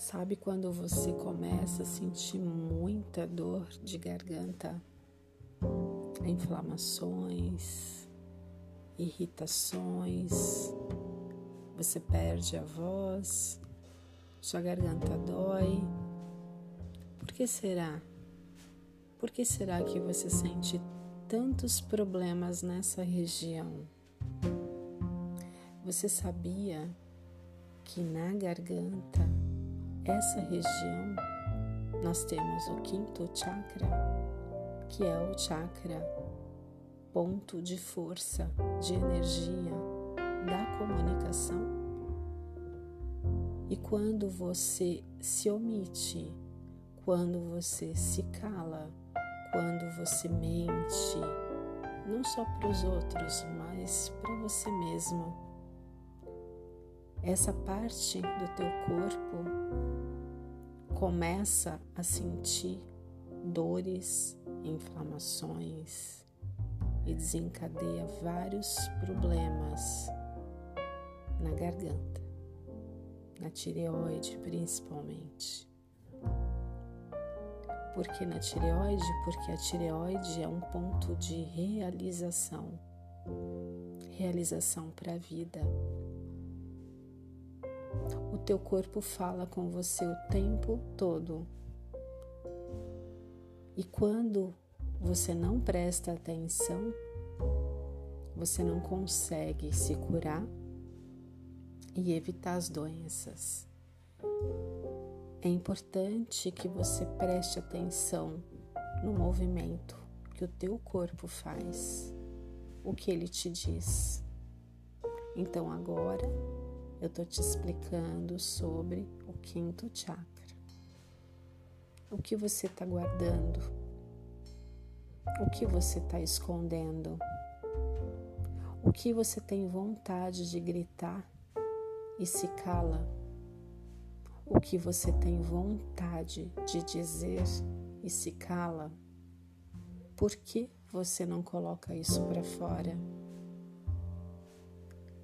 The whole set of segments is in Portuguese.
Sabe quando você começa a sentir muita dor de garganta, inflamações, irritações, você perde a voz, sua garganta dói. Por que será? Por que será que você sente tantos problemas nessa região? Você sabia que na garganta essa região nós temos o quinto chakra, que é o chakra ponto de força, de energia da comunicação. E quando você se omite, quando você se cala, quando você mente, não só para os outros, mas para você mesmo, essa parte do teu corpo começa a sentir dores, inflamações e desencadeia vários problemas na garganta, na tireoide principalmente. Por que na tireoide? Porque a tireoide é um ponto de realização, realização para a vida o teu corpo fala com você o tempo todo. E quando você não presta atenção, você não consegue se curar e evitar as doenças. É importante que você preste atenção no movimento que o teu corpo faz, o que ele te diz. Então agora eu estou te explicando sobre o quinto chakra. O que você está guardando? O que você está escondendo? O que você tem vontade de gritar e se cala? O que você tem vontade de dizer e se cala? Por que você não coloca isso para fora?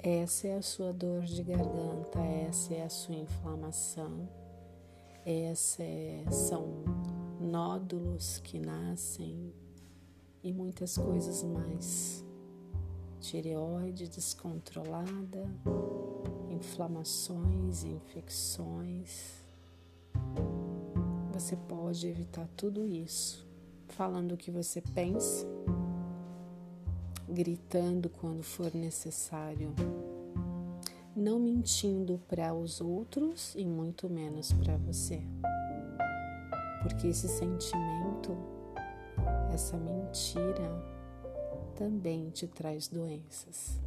Essa é a sua dor de garganta, essa é a sua inflamação, essa é, são nódulos que nascem e muitas coisas mais. Tireoide descontrolada, inflamações, infecções. Você pode evitar tudo isso falando o que você pensa gritando quando for necessário, não mentindo para os outros e muito menos para você. Porque esse sentimento, essa mentira, também te traz doenças.